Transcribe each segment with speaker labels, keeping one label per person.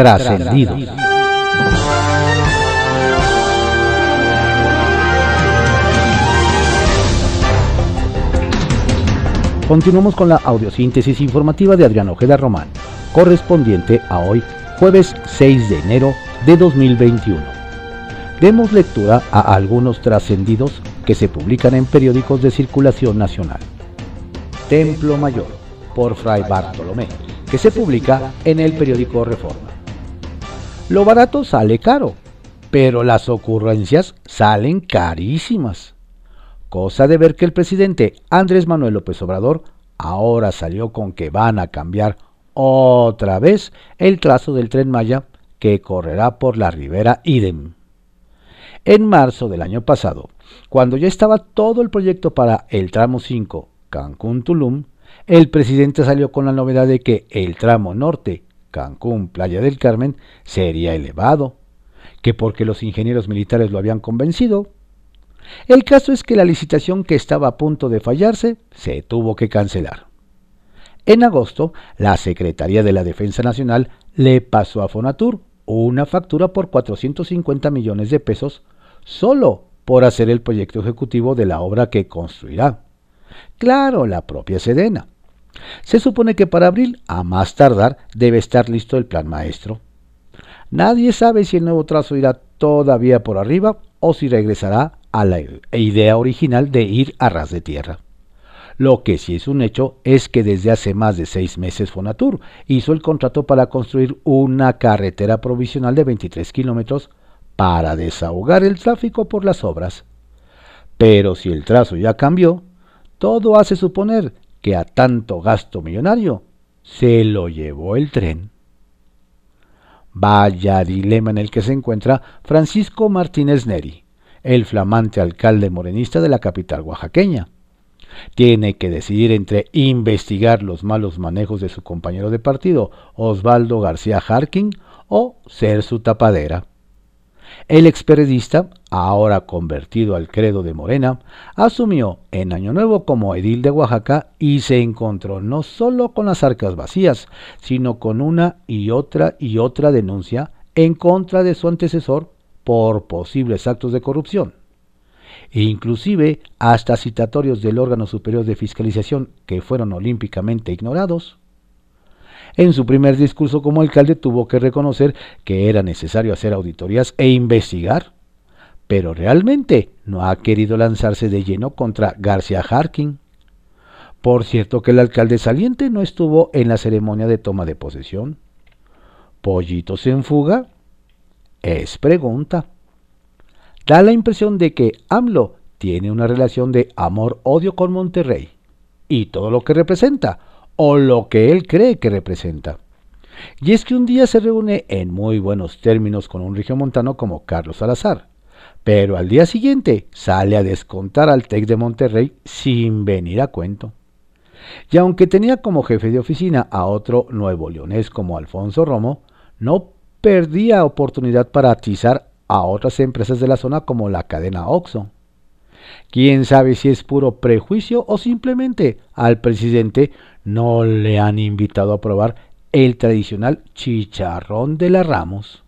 Speaker 1: Trascendidos. Continuamos con la audiosíntesis informativa de Adrián Ojeda Román, correspondiente a hoy, jueves 6 de enero de 2021. Demos lectura a algunos trascendidos que se publican en periódicos de circulación nacional. Templo Mayor, por Fray Bartolomé, que se publica en el periódico Reforma. Lo barato sale caro, pero las ocurrencias salen carísimas. Cosa de ver que el presidente Andrés Manuel López Obrador ahora salió con que van a cambiar otra vez el trazo del tren Maya que correrá por la ribera Idem. En marzo del año pasado, cuando ya estaba todo el proyecto para el tramo 5 Cancún-Tulum, el presidente salió con la novedad de que el tramo norte Cancún-Playa del Carmen sería elevado, que porque los ingenieros militares lo habían convencido, el caso es que la licitación que estaba a punto de fallarse se tuvo que cancelar. En agosto, la Secretaría de la Defensa Nacional le pasó a Fonatur una factura por 450 millones de pesos solo por hacer el proyecto ejecutivo de la obra que construirá. Claro, la propia Sedena. Se supone que para abril, a más tardar, debe estar listo el plan maestro. Nadie sabe si el nuevo trazo irá todavía por arriba o si regresará a la idea original de ir a ras de tierra. Lo que sí es un hecho es que desde hace más de seis meses Fonatur hizo el contrato para construir una carretera provisional de 23 kilómetros para desahogar el tráfico por las obras. Pero si el trazo ya cambió, todo hace suponer que a tanto gasto millonario se lo llevó el tren. Vaya dilema en el que se encuentra Francisco Martínez Neri, el flamante alcalde morenista de la capital oaxaqueña. Tiene que decidir entre investigar los malos manejos de su compañero de partido, Osvaldo García Harkin, o ser su tapadera. El experiodista, ahora convertido al credo de Morena, asumió en Año Nuevo como edil de Oaxaca y se encontró no solo con las arcas vacías, sino con una y otra y otra denuncia en contra de su antecesor por posibles actos de corrupción. E inclusive hasta citatorios del órgano superior de fiscalización que fueron olímpicamente ignorados. En su primer discurso como alcalde tuvo que reconocer que era necesario hacer auditorías e investigar, pero realmente no ha querido lanzarse de lleno contra García Harkin. Por cierto que el alcalde saliente no estuvo en la ceremonia de toma de posesión. ¿Pollitos en fuga? Es pregunta. Da la impresión de que AMLO tiene una relación de amor-odio con Monterrey y todo lo que representa, o lo que él cree que representa. Y es que un día se reúne en muy buenos términos con un regiomontano como Carlos Salazar, pero al día siguiente sale a descontar al TEC de Monterrey sin venir a cuento. Y aunque tenía como jefe de oficina a otro nuevo leonés como Alfonso Romo, no perdía oportunidad para atizar a otras empresas de la zona como la cadena OXO. Quién sabe si es puro prejuicio o simplemente al presidente no le han invitado a probar el tradicional chicharrón de la Ramos.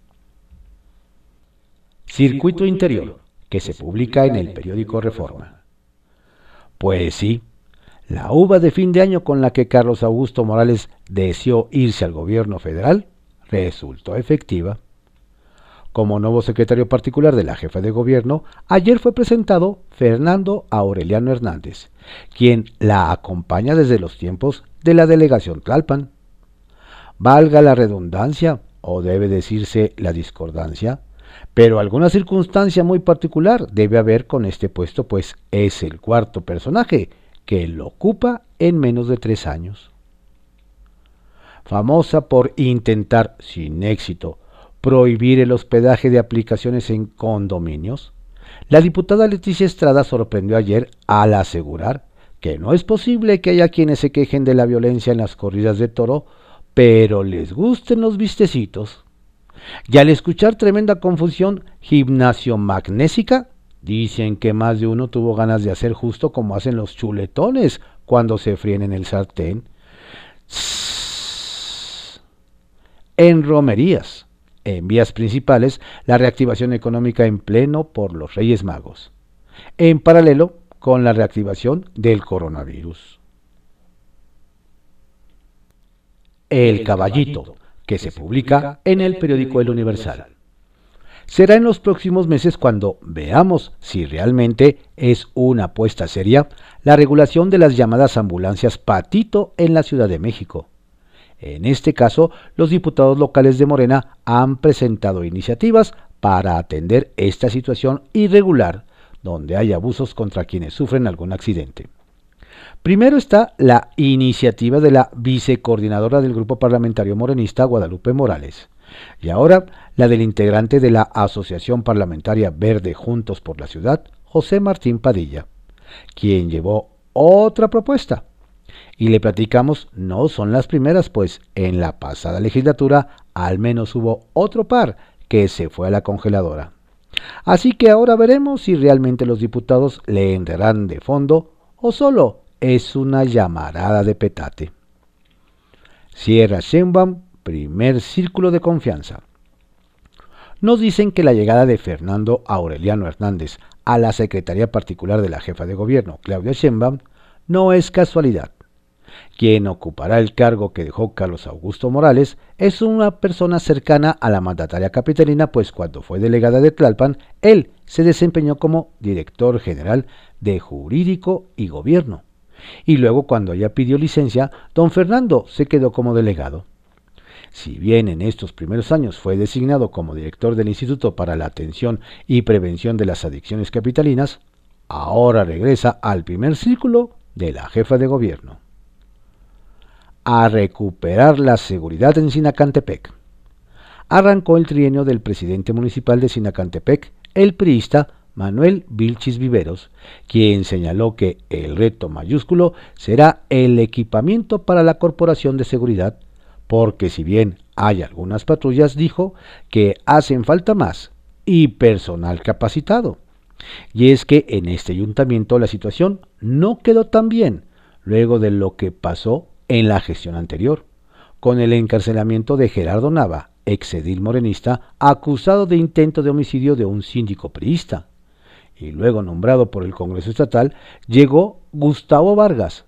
Speaker 1: Circuito Interior, que se publica en el periódico Reforma. Pues sí, la uva de fin de año con la que Carlos Augusto Morales deseó irse al gobierno federal resultó efectiva. Como nuevo secretario particular de la jefa de gobierno, ayer fue presentado Fernando Aureliano Hernández, quien la acompaña desde los tiempos de la delegación Tlalpan. Valga la redundancia, o debe decirse la discordancia, pero alguna circunstancia muy particular debe haber con este puesto, pues es el cuarto personaje que lo ocupa en menos de tres años famosa por intentar, sin éxito, prohibir el hospedaje de aplicaciones en condominios, la diputada Leticia Estrada sorprendió ayer al asegurar que no es posible que haya quienes se quejen de la violencia en las corridas de toro, pero les gusten los vistecitos. Y al escuchar tremenda confusión gimnasio magnésica, dicen que más de uno tuvo ganas de hacer justo como hacen los chuletones cuando se fríen en el sartén en romerías, en vías principales la reactivación económica en pleno por los Reyes Magos, en paralelo con la reactivación del coronavirus. El Caballito, que se publica en el periódico El Universal. Será en los próximos meses cuando veamos si realmente es una apuesta seria la regulación de las llamadas ambulancias patito en la Ciudad de México. En este caso, los diputados locales de Morena han presentado iniciativas para atender esta situación irregular donde hay abusos contra quienes sufren algún accidente. Primero está la iniciativa de la vicecoordinadora del Grupo Parlamentario Morenista, Guadalupe Morales, y ahora la del integrante de la Asociación Parlamentaria Verde Juntos por la Ciudad, José Martín Padilla, quien llevó otra propuesta. Y le platicamos, no son las primeras, pues en la pasada legislatura al menos hubo otro par que se fue a la congeladora. Así que ahora veremos si realmente los diputados le entrarán de fondo o solo es una llamarada de petate. Sierra Sheinbaum, primer círculo de confianza. Nos dicen que la llegada de Fernando Aureliano Hernández a la Secretaría Particular de la Jefa de Gobierno, Claudia Sheinbaum, no es casualidad. Quien ocupará el cargo que dejó Carlos Augusto Morales es una persona cercana a la mandataria capitalina, pues cuando fue delegada de Tlalpan, él se desempeñó como director general de Jurídico y Gobierno y luego cuando ella pidió licencia, don Fernando se quedó como delegado. Si bien en estos primeros años fue designado como director del Instituto para la Atención y Prevención de las Adicciones Capitalinas, ahora regresa al primer círculo de la jefa de gobierno. A recuperar la seguridad en Sinacantepec. Arrancó el trienio del presidente municipal de Sinacantepec, el priista Manuel Vilchis Viveros, quien señaló que el reto mayúsculo será el equipamiento para la Corporación de Seguridad, porque si bien hay algunas patrullas, dijo que hacen falta más y personal capacitado. Y es que en este ayuntamiento la situación no quedó tan bien luego de lo que pasó en la gestión anterior, con el encarcelamiento de Gerardo Nava, exedil morenista, acusado de intento de homicidio de un síndico priista y luego nombrado por el Congreso Estatal, llegó Gustavo Vargas.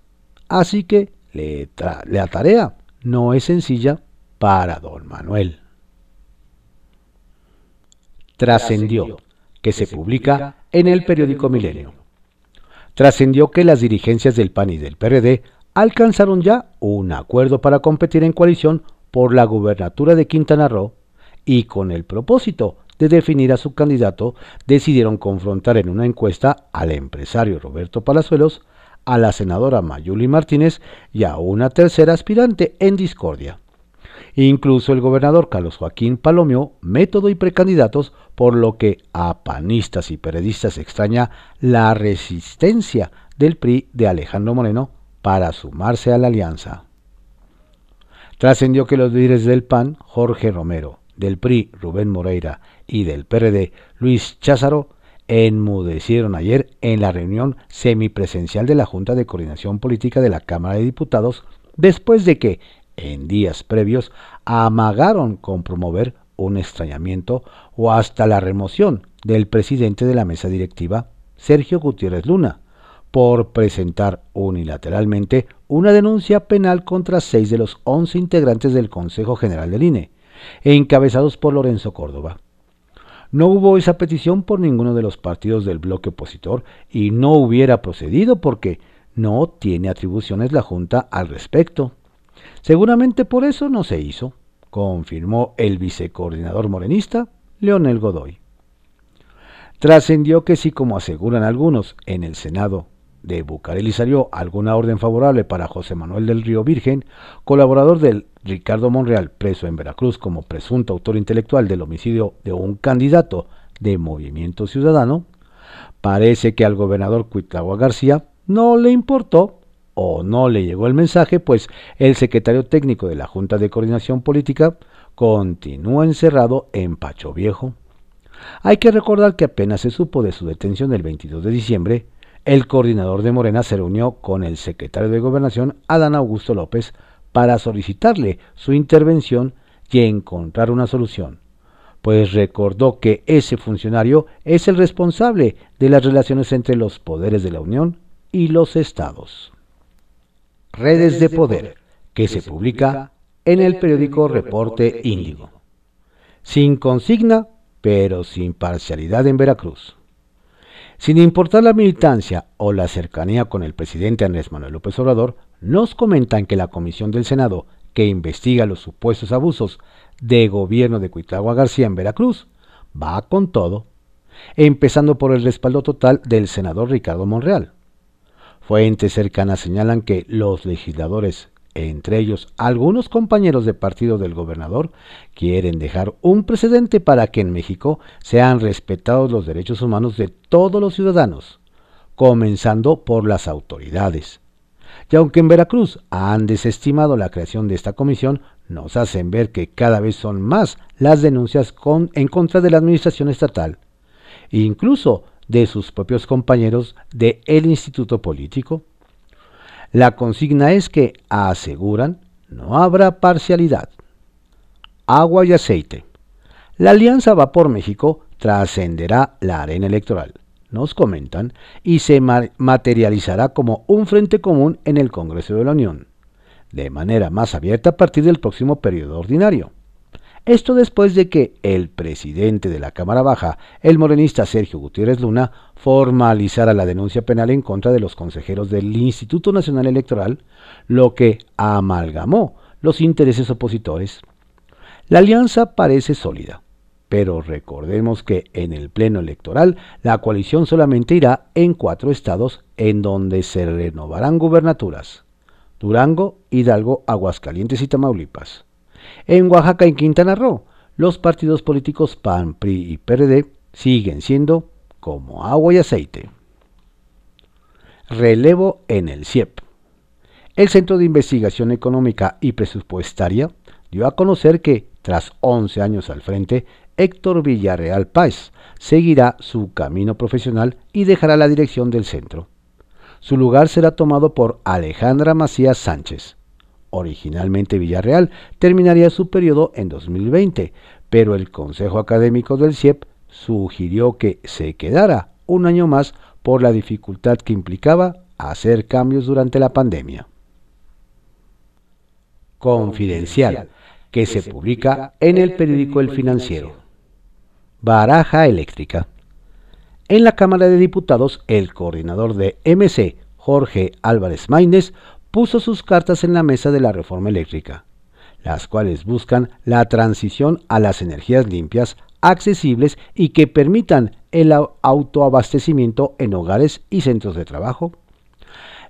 Speaker 1: Así que la tarea no es sencilla para don Manuel. Trascendió, que se publica en el periódico Milenio. Trascendió que las dirigencias del PAN y del PRD alcanzaron ya un acuerdo para competir en coalición por la gubernatura de Quintana Roo y con el propósito de definir a su candidato, decidieron confrontar en una encuesta al empresario Roberto Palazuelos, a la senadora Mayuli Martínez y a una tercera aspirante en discordia. Incluso el gobernador Carlos Joaquín Palomio, método y precandidatos, por lo que a panistas y periodistas extraña la resistencia del PRI de Alejandro Moreno para sumarse a la alianza. Trascendió que los líderes del PAN, Jorge Romero, del PRI Rubén Moreira y del PRD Luis Cházaro enmudecieron ayer en la reunión semipresencial de la Junta de Coordinación Política de la Cámara de Diputados después de que, en días previos, amagaron con promover un extrañamiento o hasta la remoción del presidente de la mesa directiva, Sergio Gutiérrez Luna, por presentar unilateralmente una denuncia penal contra seis de los once integrantes del Consejo General del INE, encabezados por Lorenzo Córdoba. No hubo esa petición por ninguno de los partidos del bloque opositor y no hubiera procedido porque no tiene atribuciones la Junta al respecto. Seguramente por eso no se hizo, confirmó el vicecoordinador morenista, Leonel Godoy. Trascendió que si, como aseguran algunos, en el Senado de Bucareli salió alguna orden favorable para José Manuel del Río Virgen, colaborador del Ricardo Monreal, preso en Veracruz como presunto autor intelectual del homicidio de un candidato de Movimiento Ciudadano, parece que al gobernador Cuitlagua García no le importó o no le llegó el mensaje, pues el secretario técnico de la Junta de Coordinación Política continúa encerrado en Pacho Viejo. Hay que recordar que apenas se supo de su detención el 22 de diciembre, el coordinador de Morena se reunió con el secretario de Gobernación, Adán Augusto López, para solicitarle su intervención y encontrar una solución, pues recordó que ese funcionario es el responsable de las relaciones entre los poderes de la Unión y los estados. Redes de Poder, que se publica en el periódico Reporte Índigo. Sin consigna, pero sin parcialidad en Veracruz. Sin importar la militancia o la cercanía con el presidente Andrés Manuel López Obrador, nos comentan que la Comisión del Senado, que investiga los supuestos abusos de gobierno de Cuitagua García en Veracruz, va con todo, empezando por el respaldo total del senador Ricardo Monreal. Fuentes cercanas señalan que los legisladores, entre ellos algunos compañeros de partido del gobernador, quieren dejar un precedente para que en México sean respetados los derechos humanos de todos los ciudadanos, comenzando por las autoridades. Y aunque en Veracruz han desestimado la creación de esta comisión, nos hacen ver que cada vez son más las denuncias en contra de la administración estatal, incluso de sus propios compañeros del el instituto político. La consigna es que aseguran no habrá parcialidad. Agua y aceite. La alianza va por México trascenderá la arena electoral, nos comentan, y se materializará como un frente común en el Congreso de la Unión de manera más abierta a partir del próximo periodo ordinario. Esto después de que el presidente de la Cámara Baja, el morenista Sergio Gutiérrez Luna, formalizara la denuncia penal en contra de los consejeros del Instituto Nacional Electoral, lo que amalgamó los intereses opositores. La alianza parece sólida, pero recordemos que en el pleno electoral la coalición solamente irá en cuatro estados en donde se renovarán gubernaturas. Durango, Hidalgo, Aguascalientes y Tamaulipas. En Oaxaca y Quintana Roo, los partidos políticos PAN, PRI y PRD siguen siendo como agua y aceite. Relevo en el CIEP. El Centro de Investigación Económica y Presupuestaria dio a conocer que, tras 11 años al frente, Héctor Villarreal Páez seguirá su camino profesional y dejará la dirección del centro. Su lugar será tomado por Alejandra Macías Sánchez. Originalmente Villarreal terminaría su periodo en 2020, pero el Consejo Académico del CIEP sugirió que se quedara un año más por la dificultad que implicaba hacer cambios durante la pandemia. Confidencial, que se publica en el periódico El Financiero. Baraja eléctrica. En la Cámara de Diputados, el coordinador de MC, Jorge Álvarez Maínez, puso sus cartas en la mesa de la reforma eléctrica, las cuales buscan la transición a las energías limpias, accesibles y que permitan el autoabastecimiento en hogares y centros de trabajo.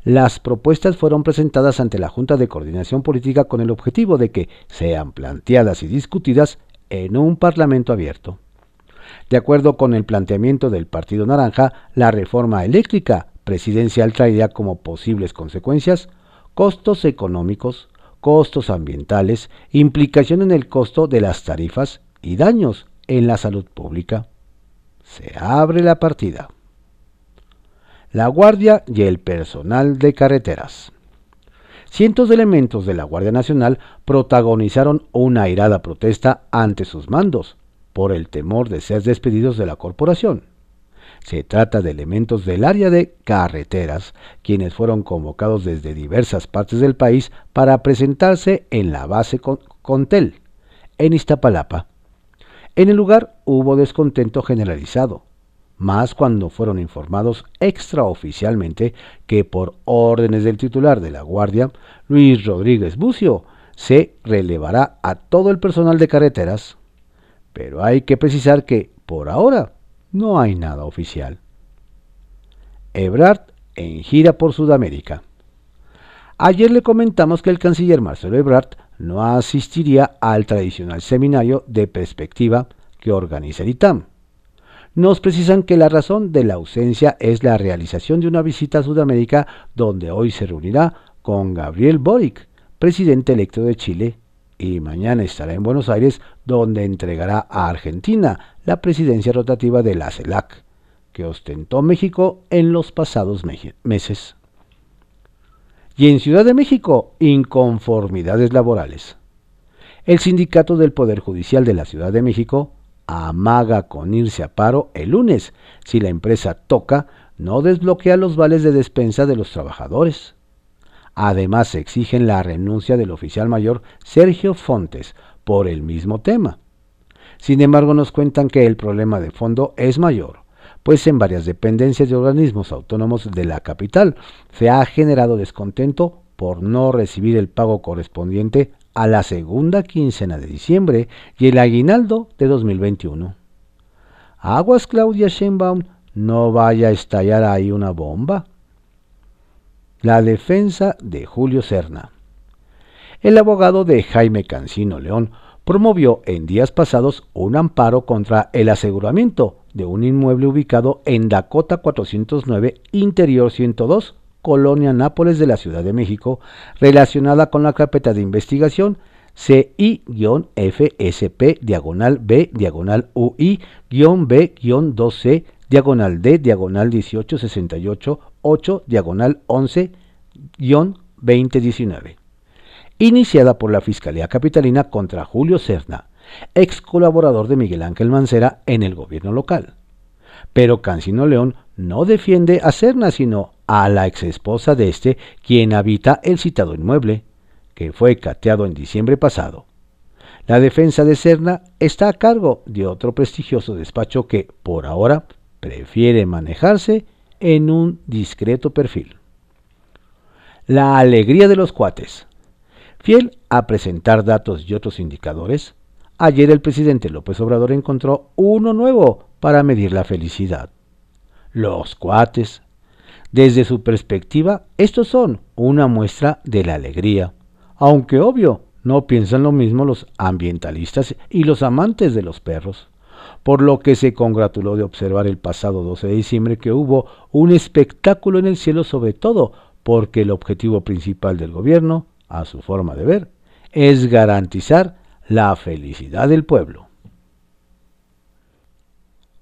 Speaker 1: Las propuestas fueron presentadas ante la Junta de Coordinación Política con el objetivo de que sean planteadas y discutidas en un Parlamento abierto. De acuerdo con el planteamiento del Partido Naranja, la reforma eléctrica presidencial traería como posibles consecuencias costos económicos, costos ambientales, implicación en el costo de las tarifas y daños en la salud pública. Se abre la partida. La Guardia y el personal de carreteras. Cientos de elementos de la Guardia Nacional protagonizaron una airada protesta ante sus mandos, por el temor de ser despedidos de la corporación. Se trata de elementos del área de carreteras, quienes fueron convocados desde diversas partes del país para presentarse en la base Contel, en Iztapalapa. En el lugar hubo descontento generalizado, más cuando fueron informados extraoficialmente que por órdenes del titular de la Guardia, Luis Rodríguez Bucio, se relevará a todo el personal de carreteras pero hay que precisar que, por ahora, no hay nada oficial. Ebrard en gira por Sudamérica. Ayer le comentamos que el canciller Marcelo Ebrard no asistiría al tradicional seminario de perspectiva que organiza el ITAM. Nos precisan que la razón de la ausencia es la realización de una visita a Sudamérica donde hoy se reunirá con Gabriel Boric, presidente electo de Chile, y mañana estará en Buenos Aires donde entregará a Argentina la presidencia rotativa de la CELAC, que ostentó México en los pasados meses. Y en Ciudad de México, inconformidades laborales. El sindicato del Poder Judicial de la Ciudad de México amaga con irse a paro el lunes si la empresa Toca no desbloquea los vales de despensa de los trabajadores. Además, exigen la renuncia del oficial mayor Sergio Fontes por el mismo tema. Sin embargo, nos cuentan que el problema de fondo es mayor, pues en varias dependencias de organismos autónomos de la capital se ha generado descontento por no recibir el pago correspondiente a la segunda quincena de diciembre y el aguinaldo de 2021. Aguas Claudia Sheinbaum, no vaya a estallar ahí una bomba. La defensa de Julio Serna. El abogado de Jaime Cancino León promovió en días pasados un amparo contra el aseguramiento de un inmueble ubicado en Dakota 409, Interior 102, Colonia Nápoles de la Ciudad de México, relacionada con la carpeta de investigación CI-FSP diagonal B diagonal UI-B-2C diagonal D diagonal 1868 8 diagonal 11-2019 iniciada por la Fiscalía Capitalina contra Julio Serna, ex colaborador de Miguel Ángel Mancera en el gobierno local. Pero Cancino León no defiende a Serna, sino a la ex esposa de este, quien habita el citado inmueble, que fue cateado en diciembre pasado. La defensa de Serna está a cargo de otro prestigioso despacho que, por ahora, prefiere manejarse en un discreto perfil. La alegría de los cuates. Fiel a presentar datos y otros indicadores, ayer el presidente López Obrador encontró uno nuevo para medir la felicidad. Los cuates. Desde su perspectiva, estos son una muestra de la alegría, aunque obvio, no piensan lo mismo los ambientalistas y los amantes de los perros, por lo que se congratuló de observar el pasado 12 de diciembre que hubo un espectáculo en el cielo sobre todo porque el objetivo principal del gobierno a su forma de ver, es garantizar la felicidad del pueblo.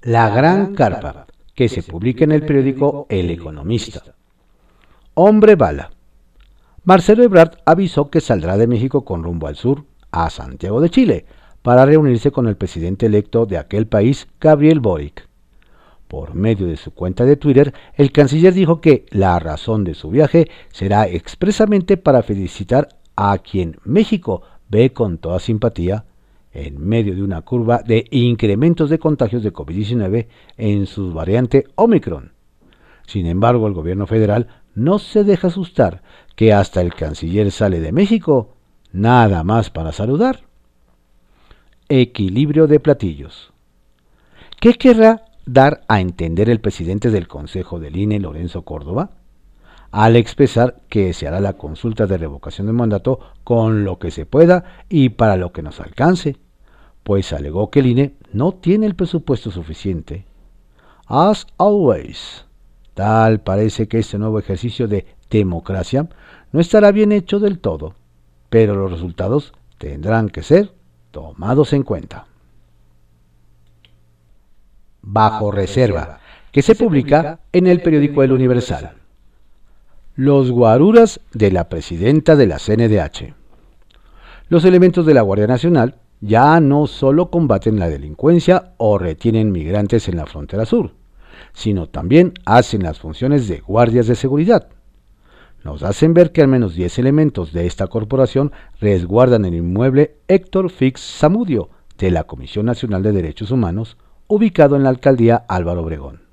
Speaker 1: La Gran Carpa, que se publica en el periódico El Economista. Hombre bala. Marcelo Ebrard avisó que saldrá de México con rumbo al sur, a Santiago de Chile, para reunirse con el presidente electo de aquel país, Gabriel Boric. Por medio de su cuenta de Twitter, el canciller dijo que la razón de su viaje será expresamente para felicitar a quien México ve con toda simpatía en medio de una curva de incrementos de contagios de COVID-19 en su variante Omicron. Sin embargo, el gobierno federal no se deja asustar que hasta el canciller sale de México, nada más para saludar. Equilibrio de platillos. ¿Qué querrá dar a entender el presidente del Consejo del INE, Lorenzo Córdoba, al expresar que se hará la consulta de revocación de mandato con lo que se pueda y para lo que nos alcance, pues alegó que el INE no tiene el presupuesto suficiente. As always, tal parece que este nuevo ejercicio de democracia no estará bien hecho del todo, pero los resultados tendrán que ser tomados en cuenta bajo reserva, que se publica en el periódico El Universal. Los guaruras de la presidenta de la CNDH. Los elementos de la Guardia Nacional ya no solo combaten la delincuencia o retienen migrantes en la frontera sur, sino también hacen las funciones de guardias de seguridad. Nos hacen ver que al menos 10 elementos de esta corporación resguardan el inmueble Héctor Fix Zamudio de la Comisión Nacional de Derechos Humanos, ubicado en la alcaldía Álvaro Obregón.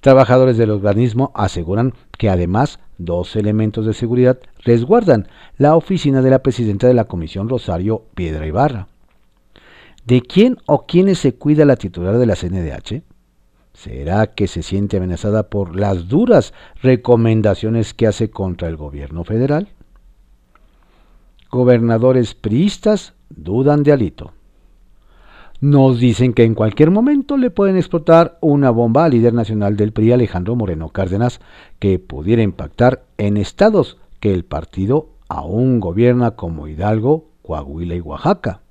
Speaker 1: Trabajadores del organismo aseguran que además dos elementos de seguridad resguardan la oficina de la presidenta de la comisión Rosario Piedra Ibarra. ¿De quién o quiénes se cuida la titular de la CNDH? ¿Será que se siente amenazada por las duras recomendaciones que hace contra el gobierno federal? Gobernadores priistas dudan de Alito. Nos dicen que en cualquier momento le pueden explotar una bomba al líder nacional del PRI, Alejandro Moreno Cárdenas, que pudiera impactar en estados que el partido aún gobierna como Hidalgo, Coahuila y Oaxaca.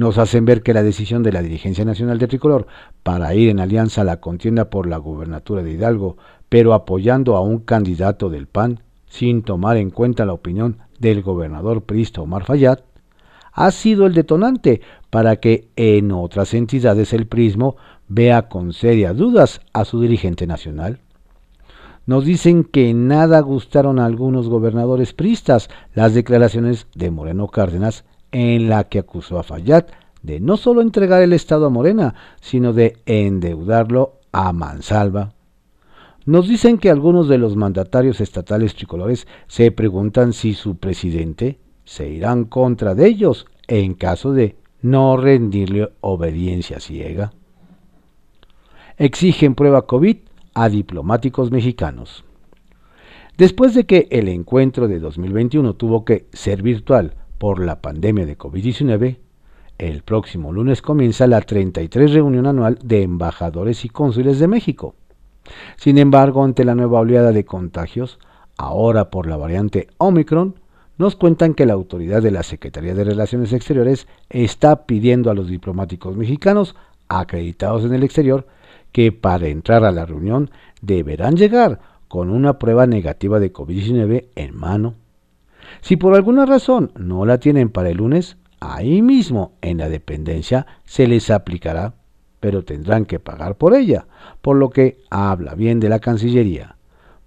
Speaker 1: Nos hacen ver que la decisión de la dirigencia nacional de Tricolor para ir en alianza a la contienda por la gubernatura de Hidalgo, pero apoyando a un candidato del PAN, sin tomar en cuenta la opinión del gobernador priista Omar Fayad, ha sido el detonante para que en otras entidades el prismo vea con serias dudas a su dirigente nacional. Nos dicen que nada gustaron a algunos gobernadores pristas las declaraciones de Moreno Cárdenas en la que acusó a Fayad de no solo entregar el Estado a Morena, sino de endeudarlo a mansalva. Nos dicen que algunos de los mandatarios estatales tricolores se preguntan si su presidente se irá en contra de ellos en caso de no rendirle obediencia ciega. Exigen prueba COVID a diplomáticos mexicanos. Después de que el encuentro de 2021 tuvo que ser virtual por la pandemia de COVID-19, el próximo lunes comienza la 33 reunión anual de embajadores y cónsules de México. Sin embargo, ante la nueva oleada de contagios, ahora por la variante Omicron, nos cuentan que la autoridad de la Secretaría de Relaciones Exteriores está pidiendo a los diplomáticos mexicanos acreditados en el exterior que para entrar a la reunión deberán llegar con una prueba negativa de COVID-19 en mano. Si por alguna razón no la tienen para el lunes, ahí mismo en la dependencia se les aplicará, pero tendrán que pagar por ella, por lo que habla bien de la Cancillería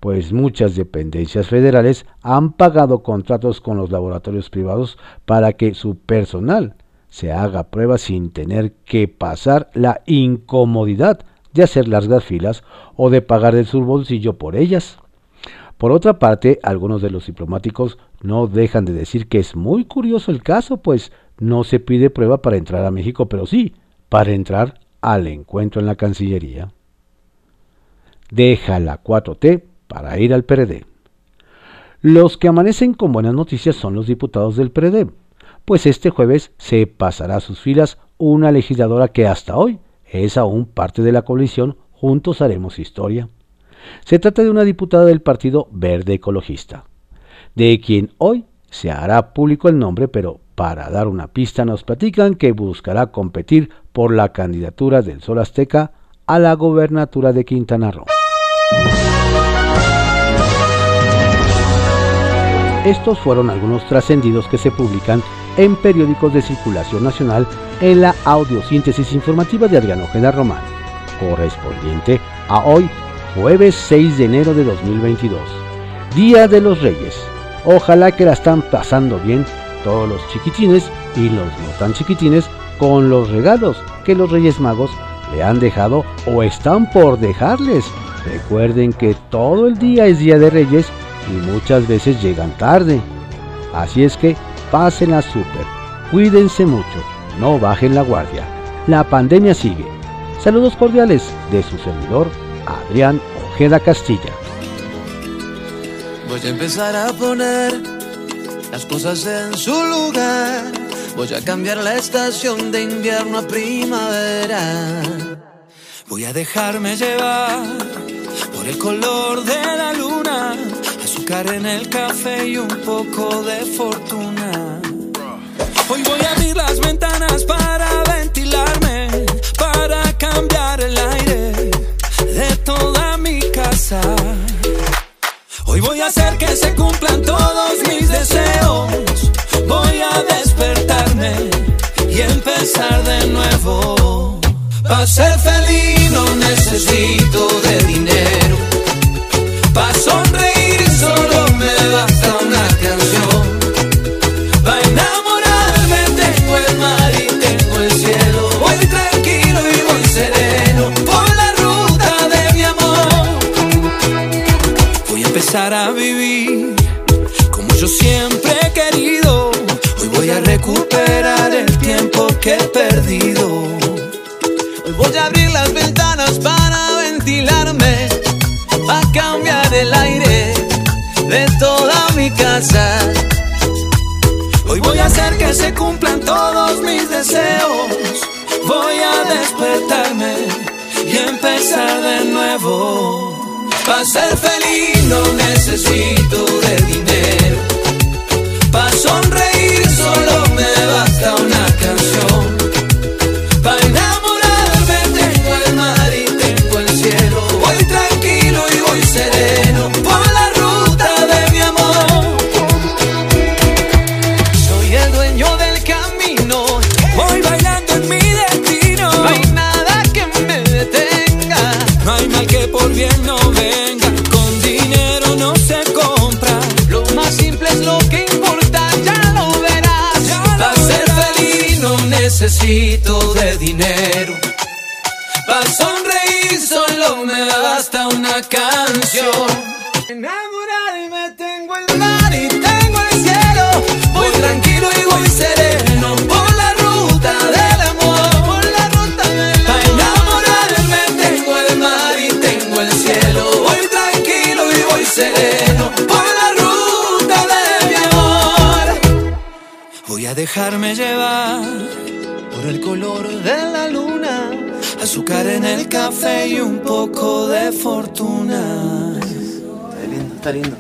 Speaker 1: pues muchas dependencias federales han pagado contratos con los laboratorios privados para que su personal se haga pruebas sin tener que pasar la incomodidad de hacer largas filas o de pagar de su bolsillo por ellas. Por otra parte, algunos de los diplomáticos no dejan de decir que es muy curioso el caso, pues no se pide prueba para entrar a México, pero sí para entrar al encuentro en la Cancillería. Deja la 4T para ir al PRD. Los que amanecen con buenas noticias son los diputados del PRD, pues este jueves se pasará a sus filas una legisladora que hasta hoy es aún parte de la coalición Juntos Haremos Historia. Se trata de una diputada del Partido Verde Ecologista, de quien hoy se hará público el nombre, pero para dar una pista nos platican que buscará competir por la candidatura del Sol Azteca a la gobernatura de Quintana Roo. Estos fueron algunos trascendidos que se publican en periódicos de circulación nacional en la audiosíntesis informativa de Adriano Ojeda Román, correspondiente a hoy, jueves 6 de enero de 2022, Día de los Reyes. Ojalá que la están pasando bien todos los chiquitines y los no tan chiquitines con los regalos que los Reyes Magos le han dejado o están por dejarles. Recuerden que todo el día es Día de Reyes y muchas veces llegan tarde. Así es que pásenla súper, cuídense mucho, no bajen la guardia. La pandemia sigue. Saludos cordiales de su servidor, Adrián Ojeda Castilla.
Speaker 2: Voy a empezar a poner las cosas en su lugar. Voy a cambiar la estación de invierno a primavera. Voy a dejarme llevar por el color de la luna azúcar en el café y un poco de fortuna. Hoy voy a abrir hacer que se cumplan todos mis deseos. Voy a despertarme y empezar de nuevo. Para ser feliz no necesito de dinero. Hoy voy a abrir las ventanas para ventilarme, para cambiar el aire de toda mi casa. Hoy voy a hacer que se cumplan todos mis deseos. Voy a despertarme y empezar de nuevo. Para ser feliz no necesito de dinero. Para sonreír solo me basta una canción. no venga, con dinero no se compra. Lo más simple es lo que importa, ya lo verás. Ya lo Para ser verás.
Speaker 3: feliz no necesito de dinero. Para sonreír solo me basta una canción. Sereno por la ruta de mi amor. Voy a dejarme llevar por el color de la luna, azúcar en el café y un poco de fortuna.
Speaker 2: Está lindo, está lindo.